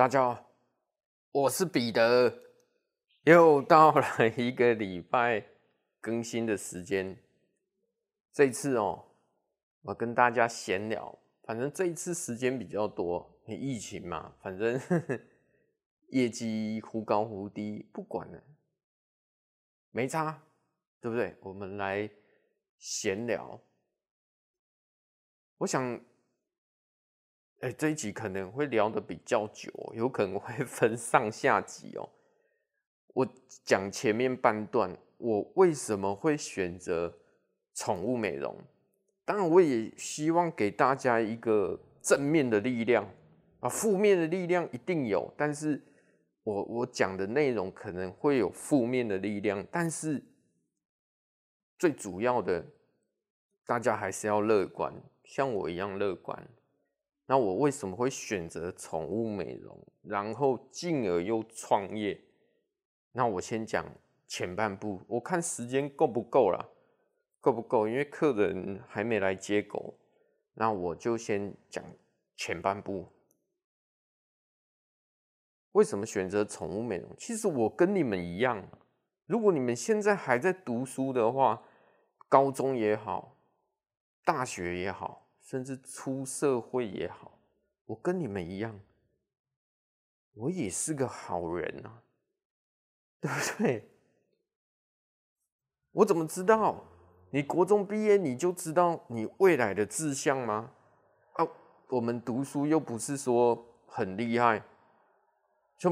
大家好，我是彼得，又到了一个礼拜更新的时间。这一次哦，我跟大家闲聊，反正这一次时间比较多，疫情嘛，反正 业绩忽高忽低，不管了，没差，对不对？我们来闲聊。我想。哎、这一集可能会聊得比较久，有可能会分 上下集哦。我讲前面半段，我为什么会选择宠物美容？当然，我也希望给大家一个正面的力量啊，负面的力量一定有，但是我我讲的内容可能会有负面的力量，但是最主要的，大家还是要乐观，像我一样乐观。那我为什么会选择宠物美容，然后进而又创业？那我先讲前半部，我看时间够不够啦，够不够？因为客人还没来接狗，那我就先讲前半部。为什么选择宠物美容？其实我跟你们一样，如果你们现在还在读书的话，高中也好，大学也好。甚至出社会也好，我跟你们一样，我也是个好人啊，对不对？我怎么知道？你国中毕业你就知道你未来的志向吗？啊，我们读书又不是说很厉害，就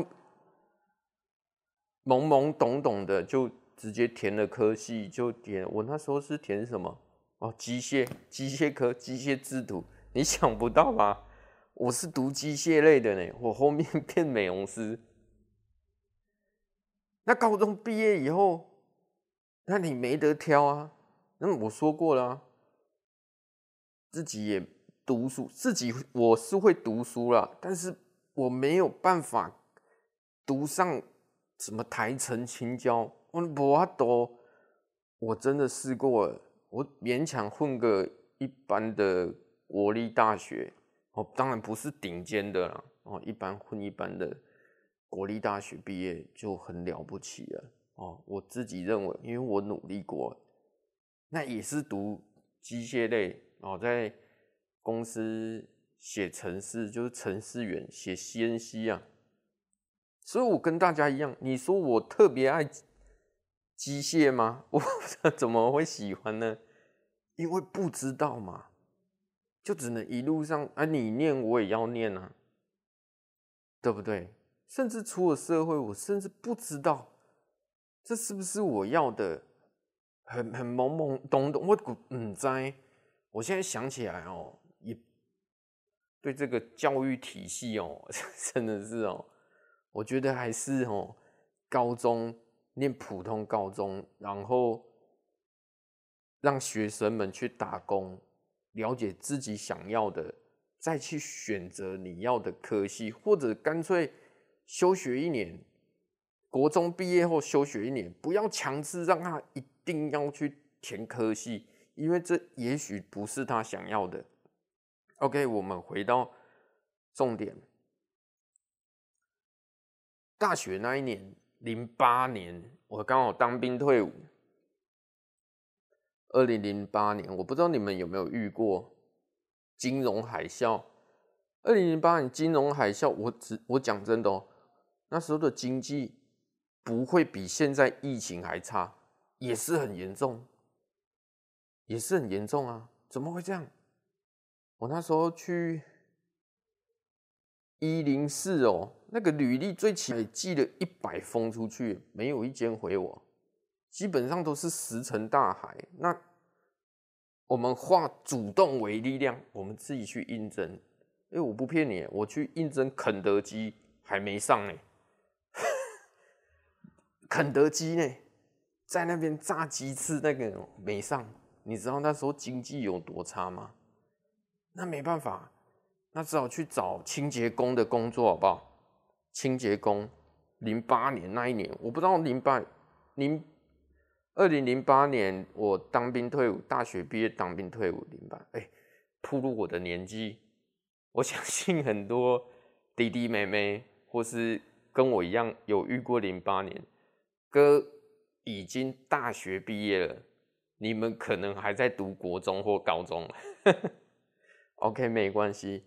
懵懵懂懂的就直接填了科系，就填。我那时候是填什么？哦，机械机械科机械制图，你想不到吧？我是读机械类的呢，我后面 变美容师。那高中毕业以后，那你没得挑啊。那我说过了，自己也读书，自己我是会读书啦，但是我没有办法读上什么台城青椒，我不多，我真的试过了。我勉强混个一般的国立大学，哦，当然不是顶尖的啦，哦，一般混一般的国立大学毕业就很了不起了，哦，我自己认为，因为我努力过，那也是读机械类，哦，在公司写程式，就是程式员写 CNC 啊，所以我跟大家一样，你说我特别爱。机械吗？我怎么会喜欢呢？因为不知道嘛，就只能一路上啊，你念我也要念啊，对不对？甚至出了社会，我甚至不知道这是不是我要的，很很懵懵懂懂。我古嗯在，我现在想起来哦，也对这个教育体系哦，真的是哦，我觉得还是哦，高中。念普通高中，然后让学生们去打工，了解自己想要的，再去选择你要的科系，或者干脆休学一年，国中毕业后休学一年，不要强制让他一定要去填科系，因为这也许不是他想要的。OK，我们回到重点，大学那一年。零八年，我刚好当兵退伍。二零零八年，我不知道你们有没有遇过金融海啸。二零零八年金融海啸，我只我讲真的哦，那时候的经济不会比现在疫情还差，也是很严重，也是很严重啊！怎么会这样？我那时候去一零四哦。那个履历最起码寄了一百封出去，没有一间回我，基本上都是石沉大海。那我们化主动为力量，我们自己去应征。哎，我不骗你，我去应征肯德基还没上呢。肯德基呢，在那边炸鸡翅那个没上，你知道那时候经济有多差吗？那没办法，那只好去找清洁工的工作，好不好？清洁工，零八年那一年，我不知道零八零二零零八年我当兵退伍，大学毕业当兵退伍零八，哎，暴露我的年纪，我 相信很多弟弟妹妹或是跟我一样有遇过零八年，哥已经大学毕业了，你们可能还在读国中或高中。OK，没关系。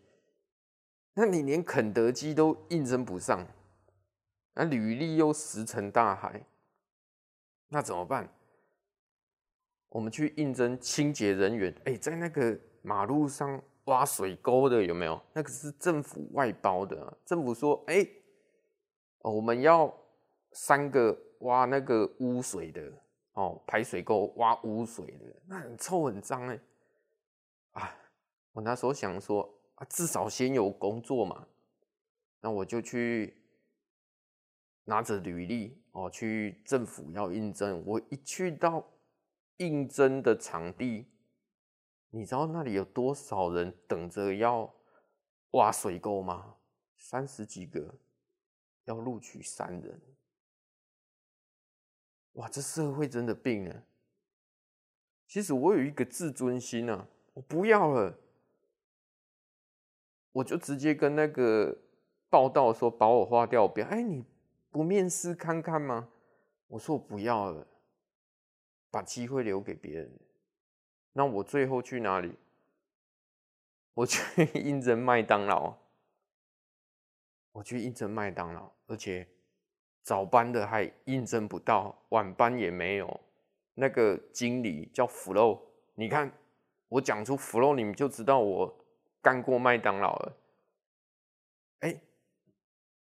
那你连肯德基都应征不上，那履历又石沉大海，那怎么办？我们去应征清洁人员，哎，在那个马路上挖水沟的有没有？那个是政府外包的，政府说，哎，我们要三个挖那个污水的哦，排水沟挖污水的，那很臭很脏哎，啊，我那时候想说。至少先有工作嘛，那我就去拿着履历哦，去政府要应征。我一去到应征的场地，你知道那里有多少人等着要挖水沟吗？三十几个，要录取三人。哇，这社会真的病了。其实我有一个自尊心啊，我不要了。我就直接跟那个报道说，把我划掉，不要。哎，你不面试看看吗？我说我不要了，把机会留给别人。那我最后去哪里？我去 应征麦当劳。我去应征麦当劳，而且早班的还应征不到，晚班也没有。那个经理叫 Flow，你看我讲出 Flow，你们就知道我。干过麦当劳了，哎，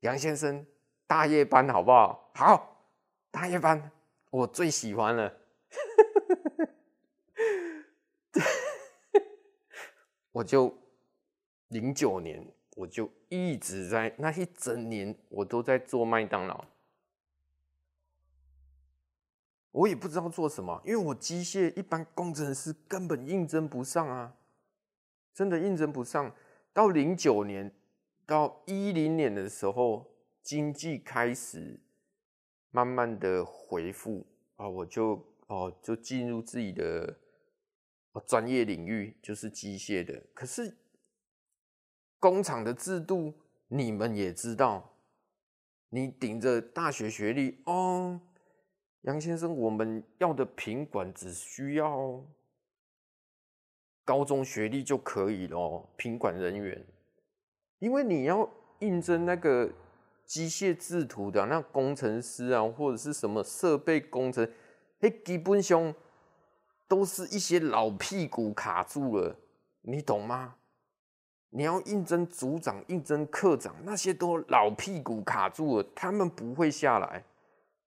杨先生，大夜班好不好？好，大夜班我最喜欢了。我就零九年，我就一直在那一整年，我都在做麦当劳。我也不知道做什么，因为我机械一般工程师根本应征不上啊。真的应征不上，到零九年到一零年的时候，经济开始慢慢的恢复啊，我就哦就进入自己的专业领域，就是机械的。可是工厂的制度你们也知道，你顶着大学学历哦，杨先生，我们要的品管只需要。高中学历就可以咯，品管人员，因为你要应征那个机械制图的那工程师啊，或者是什么设备工程，哎，基本上都是一些老屁股卡住了，你懂吗？你要应征组长、应征科长，那些都老屁股卡住了，他们不会下来。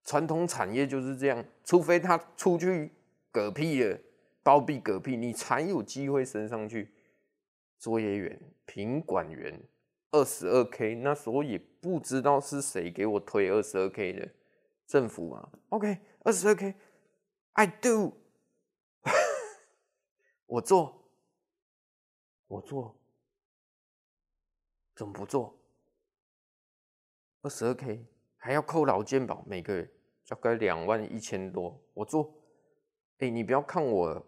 传统产业就是这样，除非他出去嗝屁了。包庇嗝屁，你才有机会升上去。作业员、品管员，二十二 K，那时候也不知道是谁给我推二十二 K 的，政府嘛。OK，二十二 K，I do，我做，我做，怎么不做？二十二 K 还要扣劳健保，每个月大概两万一千多，我做。哎，你不要看我。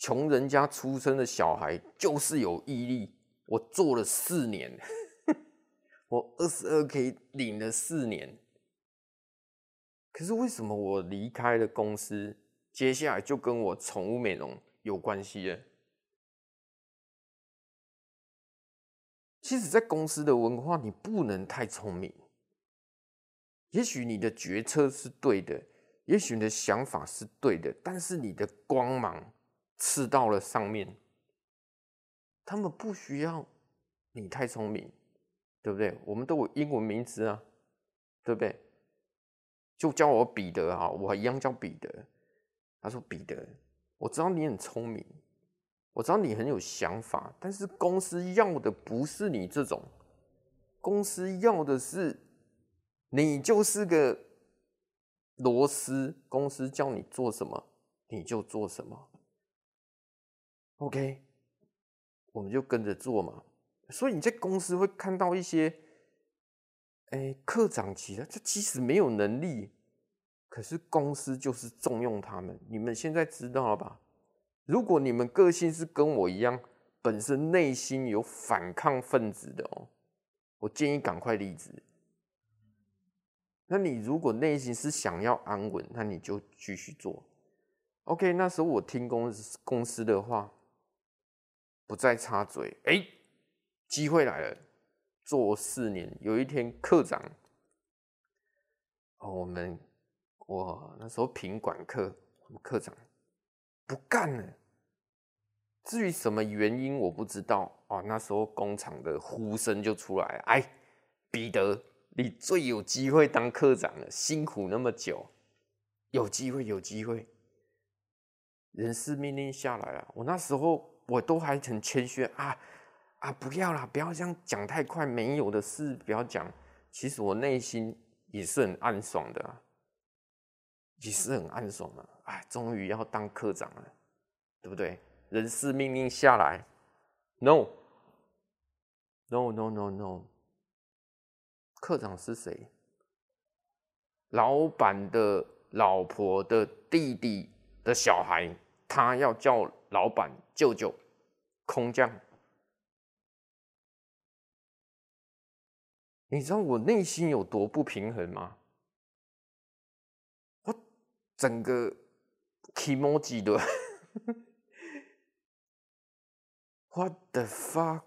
穷人家出生的小孩就是有毅力。我做了四年，我二十二 K 领了四年。可是为什么我离开了公司，接下来就跟我宠物美容有关系了？其实，在公司的文化，你不能太聪明。也许你的决策是对的，也许你的想法是对的，但是你的光芒。刺到了上面，他们不需要你太聪明，对不对？我们都有英文名字啊，对不对？就叫我彼得啊，我一样叫彼得。他说：“彼得，我知道你很聪明，我知道你很有想法，但是公司要的不是你这种，公司要的是你就是个螺丝，公司叫你做什么你就做什么。” OK，我们就跟着做嘛。所以你在公司会看到一些，哎，科长级的，他其实没有能力，可是公司就是重用他们。你们现在知道了吧？如果你们个性是跟我一样，本身内心有反抗分子的哦，我建议赶快离职，那你如果内心是想要安稳，那你就继续做。OK，那时候我听公司公司的话，不再插嘴。哎，机会来了，做四年，有一天课长，哦，我们我那时候品管课，我们课长不干了。至于什么原因，我不知道。哦，那时候工厂的呼声就出来了，哎，彼得，你最有机会当课长了，辛苦那么久，有机会，有机会。人事命令下来了，我那时候我都还很谦虚啊啊，不要啦，不要这样讲太快，没有的事不要讲。其实我内心也是很暗爽的，也是很暗爽的。哎，终于要当科长了，对不对？人事命令下来，no，no，no，no，no，课长是谁？老板的老婆的弟弟的小孩，他要叫老板舅舅，空降。你知道我内心有多不平衡吗？我整个 kimoji 的。What the fuck？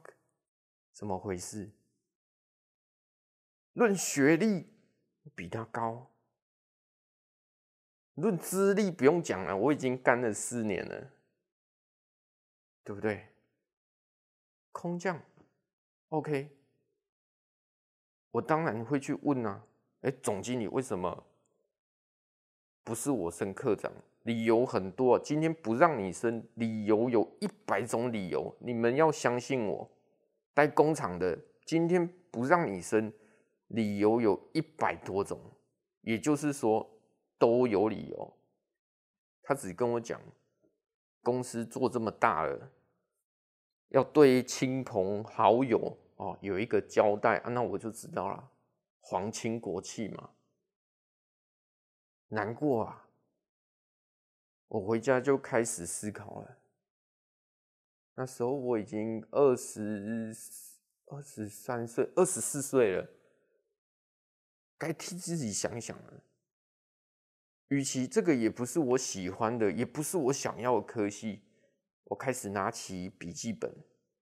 怎么回事？论学历比他高，论资历不用讲了，我已经干了四年了，对不对？空降，OK，我当然会去问啊，哎，总经理为什么不是我升科长？理由很多，今天不让你升，理由有一百种理由。你们要相信我，待工厂的今天不让你升，理由有一百多种，也就是说都有理由。他只跟我讲，公司做这么大了，要对亲朋好友哦有一个交代啊，那我就知道了，皇亲国戚嘛，难过啊。我回家就开始思考了。那时候我已经二十二十三岁、二十四岁了，该替自己想想了。与其这个也不是我喜欢的，也不是我想要的科系，我开始拿起笔记本，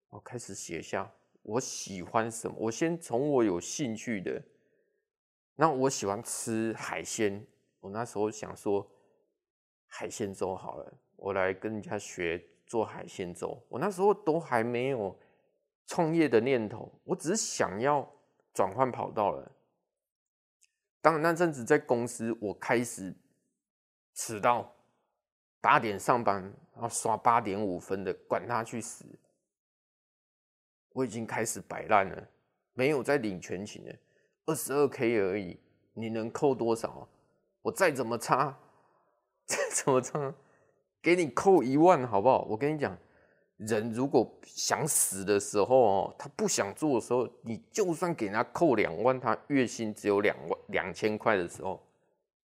我开始写下我喜欢什么。我先从我有兴趣的，那我喜欢吃海鲜，我那时候想说。海鲜粥好了，我来跟人家学做海鲜粥。我那时候都还没有创业的念头，我只是想要转换跑道了。当然那阵子在公司，我开始迟到，八点上班，然后刷八点五分的，管他去死！我已经开始摆烂了，没有在领全勤了，二十二 K 而已，你能扣多少？我再怎么差。再怎么差？给你扣一万好不好？我跟你讲，人如果想死的时候哦，他不想做的时候，你就算给他扣两万，他月薪只有两万两千块的时候，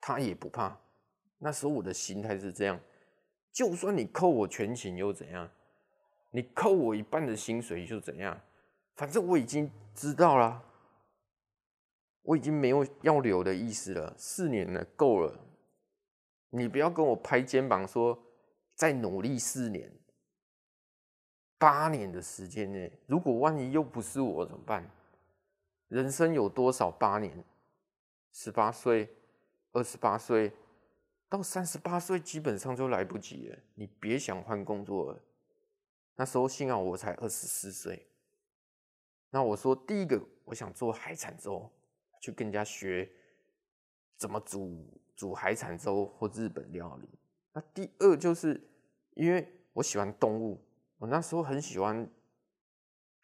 他也不怕。那时候我的心态是这样，就算你扣我全勤又怎样？你扣我一半的薪水又怎样？反正我已经知道了，我已经没有要留的意思了。四年了，够了。你不要跟我拍肩膀说再努力四年、八年的时间内，如果万一又不是我怎么办？人生有多少八年？十八岁、二十八岁到三十八岁，基本上就来不及了。你别想换工作了。那时候幸好我才二十四岁。那我说第一个，我想做海产粥，去跟人家学怎么煮。煮海产粥或日本料理。那第二就是，因为我喜欢动物，我那时候很喜欢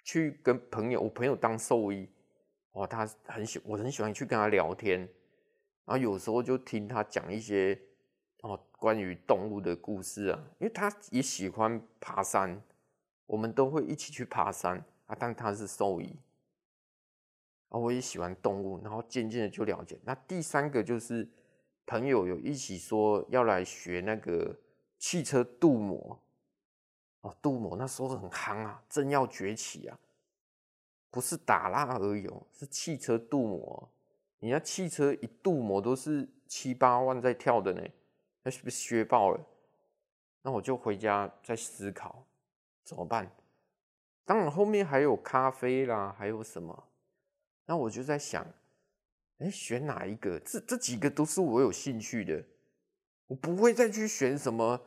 去跟朋友，我朋友当兽医，哦，他很喜，我很喜欢去跟他聊天，然后有时候就听他讲一些关于动物的故事啊，因为他也喜欢爬山，我们都会一起去爬山啊，但他是兽医，啊，我也喜欢动物，然后渐渐的就了解。那第三个就是。朋友有一起说要来学那个汽车镀膜哦，镀膜那时候很夯啊，正要崛起啊，不是打蜡而已哦，是汽车镀膜。你那汽车一镀膜都是七八万在跳的呢，那是不是削爆了？那我就回家再思考怎么办。当然后面还有咖啡啦，还有什么？那我就在想，哎，选哪一个？这这几个都是我有兴趣的，我不会再去选什么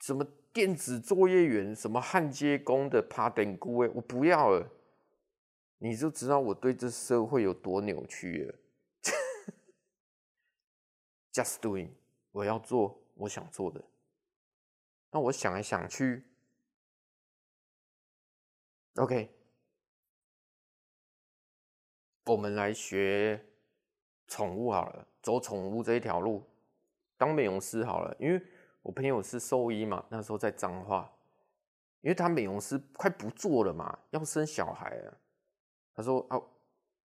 什么电子作业员、什么焊接工的、打电工哎，我不要了。你就知道我对这社会有多扭曲了。Just doing，我要做我想做的。那我想来想去，OK。我们来学宠物好了，走宠物这一条路，当美容师好了。因为我朋友是兽医嘛，那时候在彰化，因为他美容师快不做了嘛，要生小孩了。他说：“哦，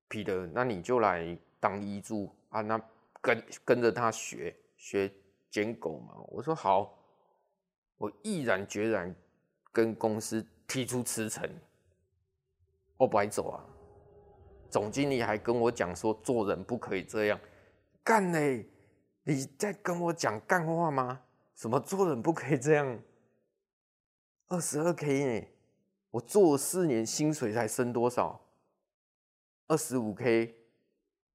彼得，那你就来当医助啊，那跟跟着他学学捡狗嘛。”我说：“好。”我毅然决然跟公司提出辞呈，我不爱走啊。总经理还跟我讲说，做人不可以这样干嘞！你在跟我讲干话吗？什么做人不可以这样？二十二 K 呢？我做了四年，薪水才升多少？二十五 K。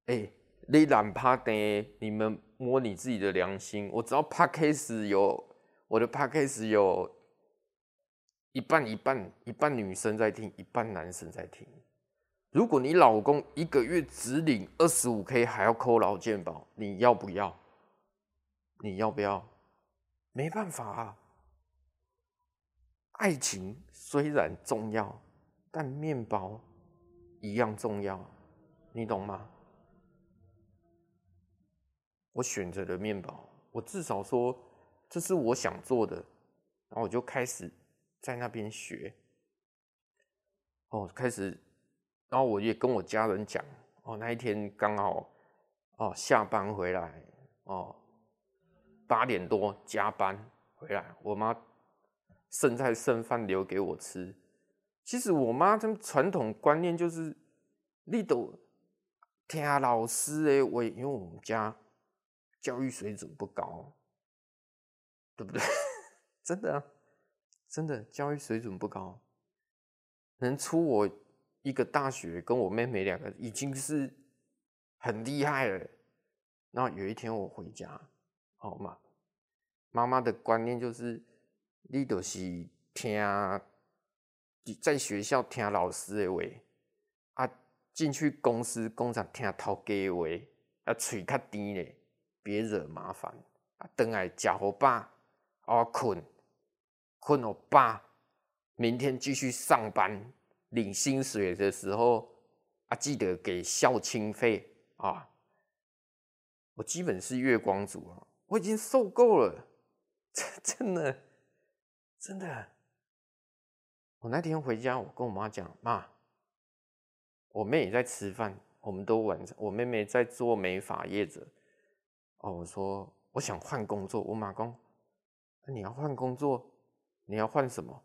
哎，你懒趴的，你们摸你自己的良心。我只要 Podcast 有我的 Podcast 有一半一半，一半女生在听，一半男生在听。如果你老公一个月只领二十五 K，还要扣劳健保，你要不要？你要不要？没办法啊。爱情虽然重要，但面包一样重要，你懂吗？我选择了面包，我至少说这是我想做的，然后我就开始在那边学。哦，开始。然后我也跟我家人讲，哦，那一天刚好，哦，下班回来，哦，八点多加班回来，我妈剩菜剩饭留给我吃。其实我妈他们传统观念就是，你都听老师的话，因为我们家教育水准不高，对不对？真的啊，真的教育水准不高，能出我。一个大学跟我妹妹两个已经是很厉害了。然后有一天我回家，好嘛，妈妈的观念就是，你都是听在学校听老师的话，啊，进去公司工厂听头家的话，啊，嘴较甜嘞，别惹麻烦。啊，等来吃好饱，啊，困，困好饱，明天继续上班。领薪水的时候啊，记得给孝亲费啊！我基本是月光族啊，我已经受够了，真的，真的。我那天回家，我跟我妈讲，妈，我妹也在吃饭，我们都晚上，我妹妹在做美发业者。哦，我说我想换工作，我马工，你要换工作，你要换什么？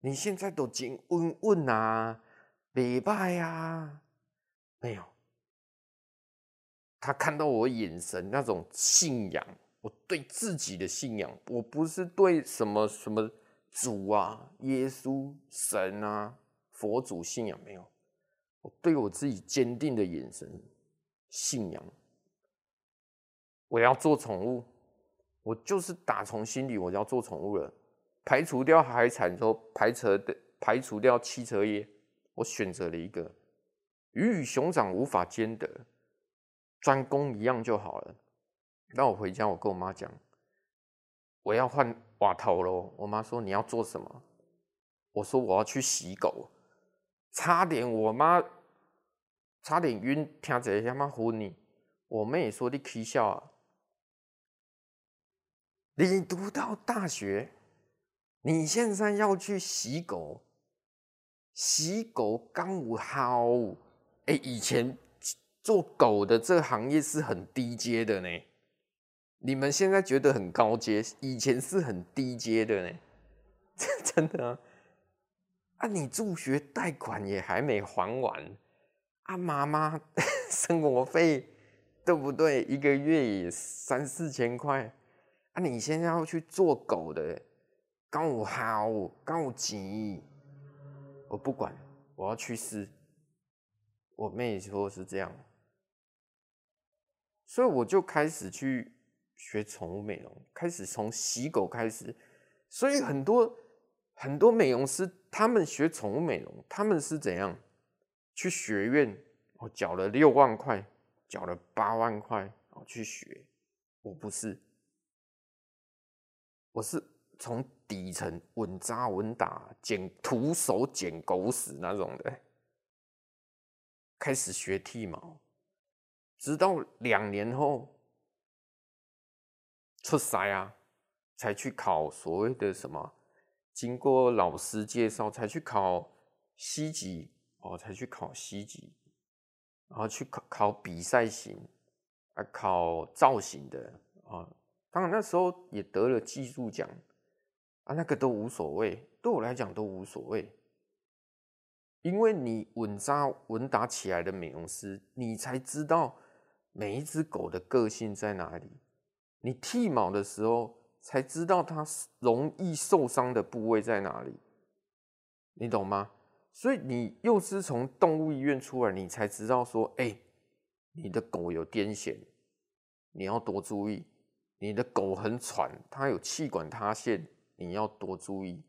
你现在都真稳稳啊，礼拜啊，没有。他看到我眼神那种信仰，我对自己的信仰，我不是对什么什么主啊、耶稣、神啊、佛祖信仰没有，我对我自己坚定的眼神信仰。我要做宠物，我就是打从心里我要做宠物了。排除掉海产之后，排除的排除掉汽车业，我选择了一个鱼与熊掌无法兼得，专攻一样就好了。那我回家，我跟我妈讲，我要换瓦头咯。我妈说，你要做什么？我说我要去洗狗，差点我妈差点晕，听着他妈唬你。我妹也说你起笑啊，你读到大学。你现在要去洗狗，洗狗刚五好，哎，以前做狗的这个行业是很低阶的呢。你们现在觉得很高阶，以前是很低阶的呢，真的啊！啊，你助学贷款也还没还完，啊，妈妈 生活费对不对？一个月也三四千块啊！你现在要去做狗的，刚我好，刚我急，我不管，我要去试。我妹说是这样，所以我就开始去学宠物美容，开始从洗狗开始。所以很多很多美容师，他们学宠物美容，他们是怎样？去学院，我缴了六万块，缴了八万块，我去学。我不是，我是从底层稳扎稳打，捡徒手捡狗屎那种的，开始学剃毛，直到两年后出塞啊，才去考所谓的什么，经过老师介绍才去考 C 级。哦，才去考 C 级，然后去考考比赛型，啊，考造型的啊。当然那时候也得了技术奖啊，那个都无所谓，对我来讲都无所谓。因为你稳扎稳打起来的美容师，你才知道每一只狗的个性在哪里。你剃毛的时候，才知道它容易受伤的部位在哪里，你懂吗？所以你又是从动物医院出来，你才知道说，哎、你的狗有癫痫，你要多注意；你的狗很喘，它有气管塌陷，你要多注意。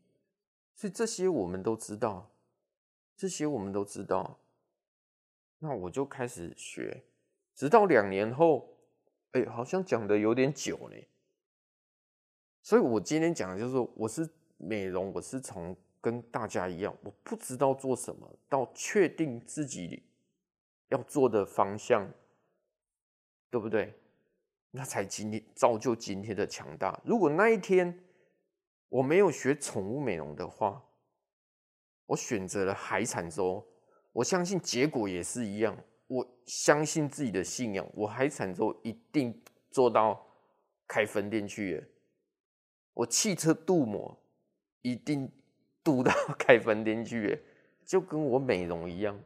所以这些我们都知道，这些我们都知道。那我就开始学，直到两年后，哎、好像讲的有点久呢。所以我今天讲的就是，我是美容，我是从。跟大家一样，我不知道做什么，到确定自己要做的方向，对不对？那才今天造就今天的强大。如果那一天我没有学宠物美容的话，我选择了海产粥，我相信结果也是一样。我相信自己的信仰，我海产粥一定做到开分店去。我汽车镀膜一定。镀到 开分店去，就跟我美容一样，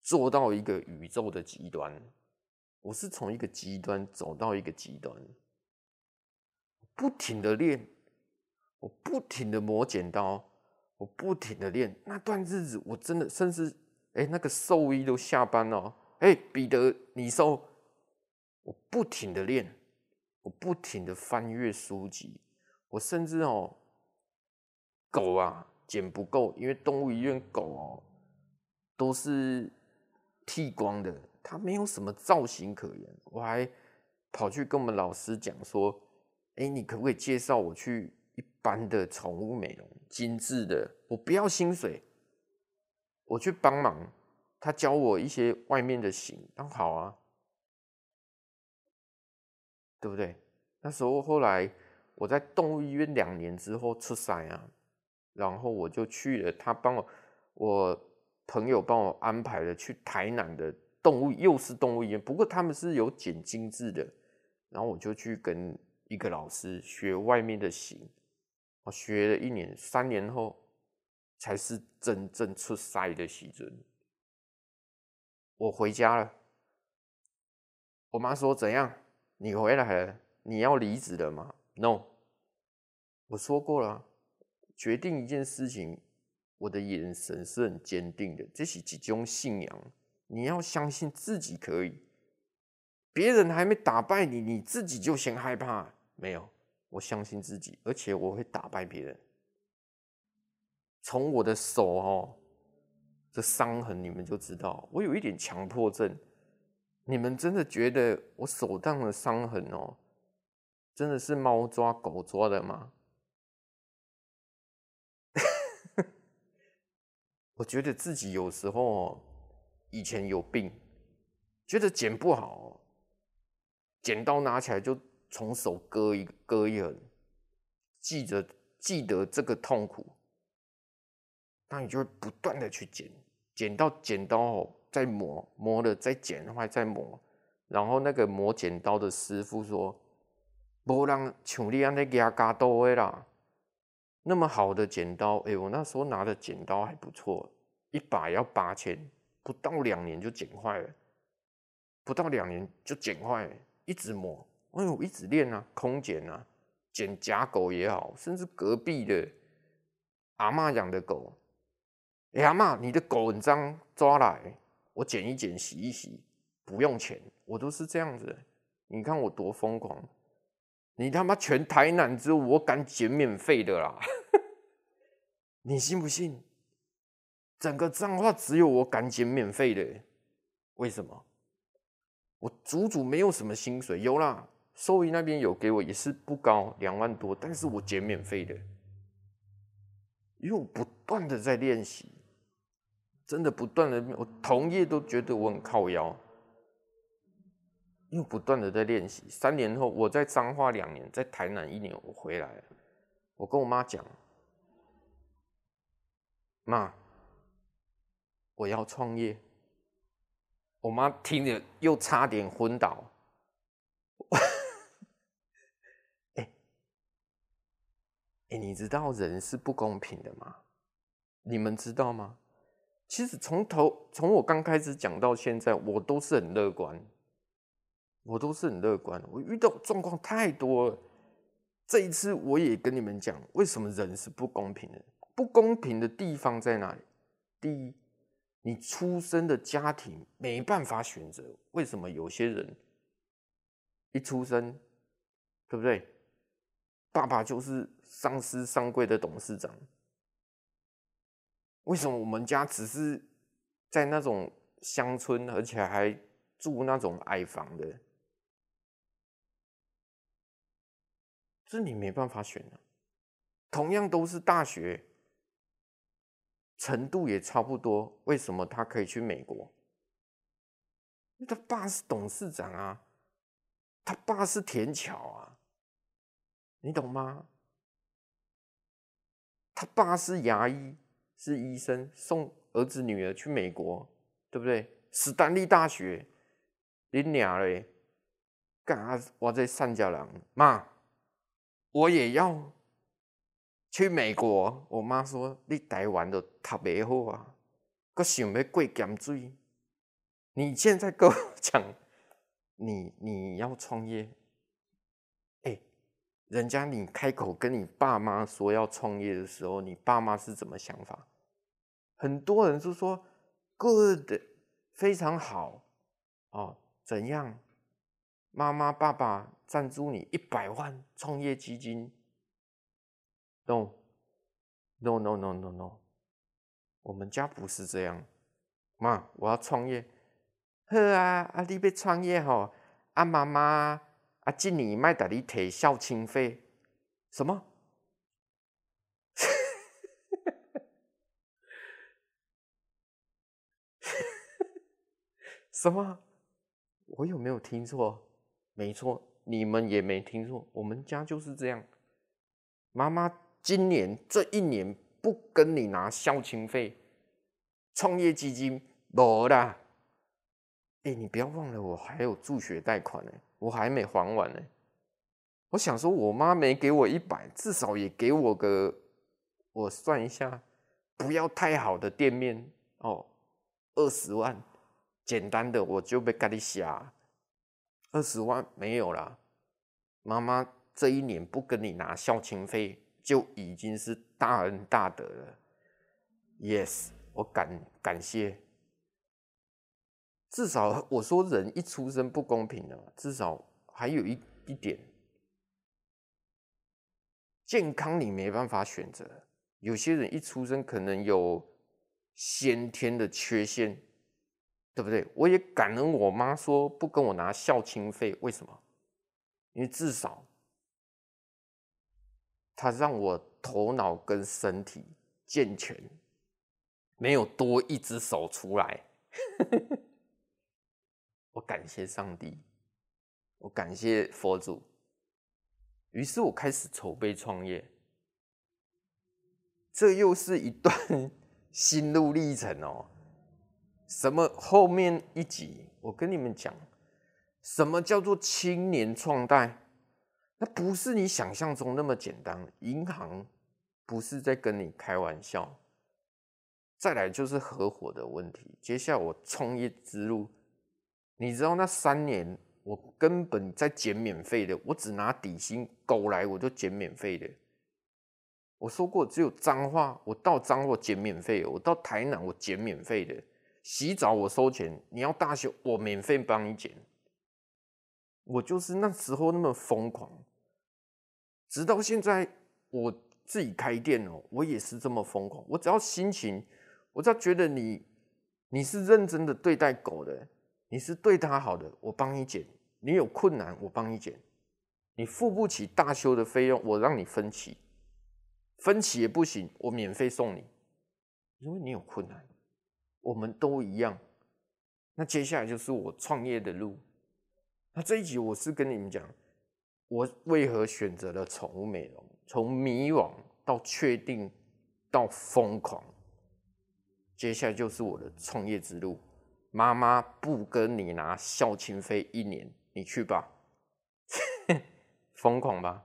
做到一个宇宙的极端。我是从一个极端走到一个极端，不停的练，我不停的磨剪刀，我不停的练。那段日子，我真的甚至，哎、那个兽医都下班了，哎、彼得，你收，我不停的练，我不停的翻阅书籍，我甚至哦。狗啊，剪不够，因为动物医院狗哦，都是剃光的，它没有什么造型可言。我还跑去跟我们老师讲说：“哎，你可不可以介绍我去一般的宠物美容，精致的，我不要薪水，我去帮忙。”他教我一些外面的型，那好啊，对不对？那时候后来我在动物医院两年之后出山啊。然后我就去了，他帮我，我朋友帮我安排了去台南的动物，又是动物医院，不过他们是有剪精致的。然后我就去跟一个老师学外面的型，我学了一年，三年后才是真正出师的时阵。我回家了，我妈说怎样？你回来了？你要离职了吗？No，我说过了。决定一件事情，我的眼神是很坚定的，这是一种信仰。你要相信自己可以，别人还没打败你，你自己就先害怕。没有，我相信自己，而且我会打败别人。从我的手哦，这伤痕你们就知道，我有一点强迫症。你们真的觉得我手上的伤痕哦，真的是猫抓狗抓的吗？我觉得自己有时候以前有病，觉得剪不好，剪刀拿起来就从手割一割一痕，记着记得这个痛苦，那你就会不断的去剪，剪到剪刀哦，再磨磨了再剪的话再磨，然后那个磨剪刀的师傅说，没人像你安尼牙加多的啦。那么好的剪刀，哎、欸，我那时候拿的剪刀还不错，一把要八千，不到两年就剪坏了，不到两年就剪坏，一直磨，哎呦，一直练啊，空剪啊，剪假狗也好，甚至隔壁的阿嬷养的狗，哎阿嬷，你的狗很脏，抓来，我剪一剪，洗一洗，不用钱，我都是这样子。你看我多疯狂，你他妈全台南只有我敢剪免费的啦，你信不信？整个彰化只有我敢剪免费的，为什么？我足足没有什么薪水，有啦，兽医那边有给我，也是不高，两万多，但是我剪免费的，因为我不断的在练习，真的不断的，我同业都觉得我很靠腰，因为不断的在练习。三年后，我在彰化两年，在台南一年，我回来了，我跟我妈讲，妈。我要创业，我妈听着又差点昏倒。哎、欸欸，你知道人是不公平的吗？你们知道吗？其实从头从我刚开始讲到现在，我都是很乐观，我都是很乐观。我遇到状况太多了，这一次我也跟你们讲，为什么人是不公平的？不公平的地方在哪里？第一。你出生的家庭没办法选择，为什么有些人一出生，对不对？爸爸就是上市上柜的董事长，为什么我们家只是在那种乡村，而且还住那种矮房的？这你没办法选啊，同样都是大学。程度也差不多，为什么他可以去美国？他爸是董事长啊，他爸是田巧啊，你懂吗？他爸是牙医，是医生，送儿子女儿去美国，对不对？史丹利大学，你娘嘞！干我在上家人，妈，我也要。去美国，我妈说你台湾都读不好啊，我想要过咸水。你现在跟我讲，你你要创业，哎、人家你开口跟你爸妈说要创业的时候，你爸妈是怎么想法？很多人就说 good，非常好哦，怎样？妈妈爸爸赞助你一百万创业基金。No, no, no, no, no, no，我们家不是这样。妈，我要创业。呵啊，啊，你要创业吼？啊，妈妈，啊，今年卖给你提孝亲费。什么？什么？我有没有听错？没错，你们也没听错。我们家就是这样。妈妈。今年这一年不跟你拿孝亲费，创业基金没啦。哎，你不要忘了，我还有助学贷款呢，我还没还完呢。我想说，我妈没给我一百，至少也给我个，我算一下，不要太好的店面哦，二十万，简单的我就被咖喱瞎，二十万没有啦。妈妈这一年不跟你拿孝亲费。就已经是大恩大德了，Yes，我感感谢。至少我说人一出生不公平的，至少还有一一点，健康你没办法选择。有些人一出生可能有先天的缺陷，对不对？我也感恩我妈说不跟我拿孝亲费，为什么？因为至少。他让我头脑跟身体健全，没有多一只手出来。我感谢上帝，我感谢佛祖。于是我开始筹备创业，这又是一段 心路历程哦。什么？后面一集我跟你们讲，什么叫做青年创贷？那不是你想象中那么简单，银行不是在跟你开玩笑，再来就是合伙的问题。接下来我创业之路，你知道那三年我根本在减免费的，我只拿底薪，狗来我就减免费的。我说过，只有脏话，我到彰化减免费；我到台南我减免费的。洗澡我收钱，你要大修我免费帮你减。我就是那时候那么疯狂，直到现在我自己开店哦，我也是这么疯狂。我只要心情。我只要觉得你，你是认真的对待狗的，你是对它好的，我帮你捡。你有困难，我帮你捡。你付不起大修的费用，我让你分期。分期也不行，我免费送你，因为你有困难，我们都一样。那接下来就是我创业的路。那这一集我是跟你们讲，我为何选择了宠物美容，从迷惘到确定到疯狂。接下来就是我的创业之路。妈妈不跟你拿孝亲费一年，你去吧，疯狂吧。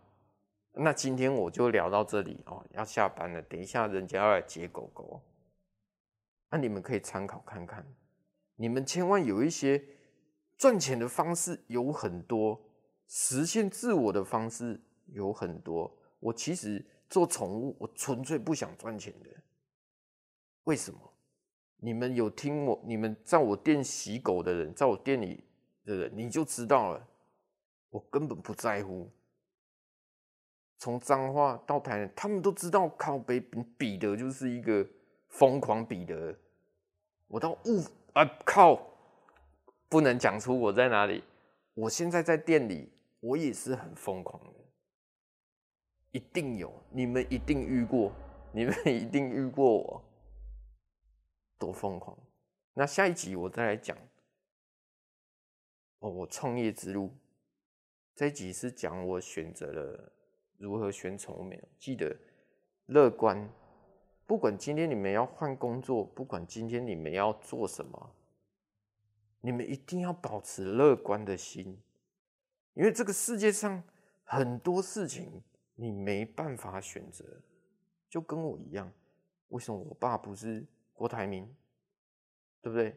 那今天我就聊到这里哦，要下班了，等一下人家要来接狗狗。那你们可以参考看看，你们千万有一些赚钱的方式有很多，实现自我的方式有很多。我其实做宠物，我纯粹不想赚钱的。为什么？你们有听我？你们在我店洗狗的人，在我店里的人，你就知道了。我根本不在乎。从彰化到台南，他们都知道靠北彼得就是一个疯狂彼得。我到雾啊靠，不能讲出我在哪里。我现在在店里，我也是很疯狂的。一定有，你们一定遇过，你们 一定遇过我。多疯狂！那下一集我再来讲哦，我创业之路。这一集是讲我选择了如何选宠物美容。记得乐观，不管今天你们要换工作，不管今天你们要做什么，你们一定要保持乐观的心，因为这个世界上很多事情你没办法选择，就跟我一样。为什么我爸不是？郭台铭，对不对？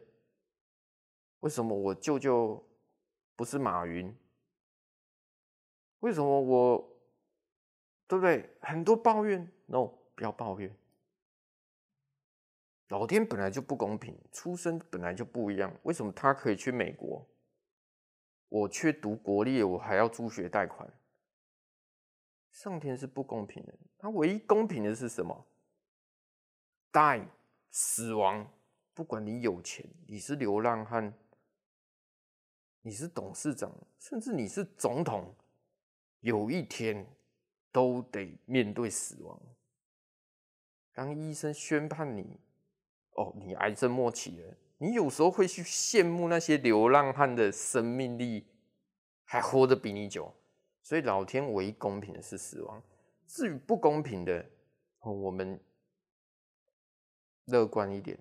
为什么我舅舅不是马云？为什么我，对不对？很多抱怨，no，不要抱怨。老天本来就不公平，出生本来就不一样。为什么他可以去美国，我却读国立，我还要助学贷款？上天是不公平的，他唯一公平的是什么带。死亡，不管你有钱，你是流浪汉，你是董事长，甚至你是总统，有一天都得面对死亡。当医生宣判你，哦，你癌症末期了，你有时候会去羡慕那些流浪汉的生命力还活得比你久。所以老天唯一公平的是死亡，至于不公平的，我们。乐观一点，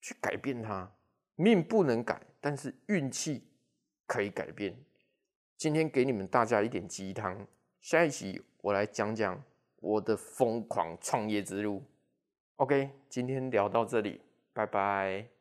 去改变它。命不能改，但是运气可以改变。今天给你们大家一点鸡汤，下一集我来讲讲我的疯狂创业之路。OK，今天聊到这里，拜拜。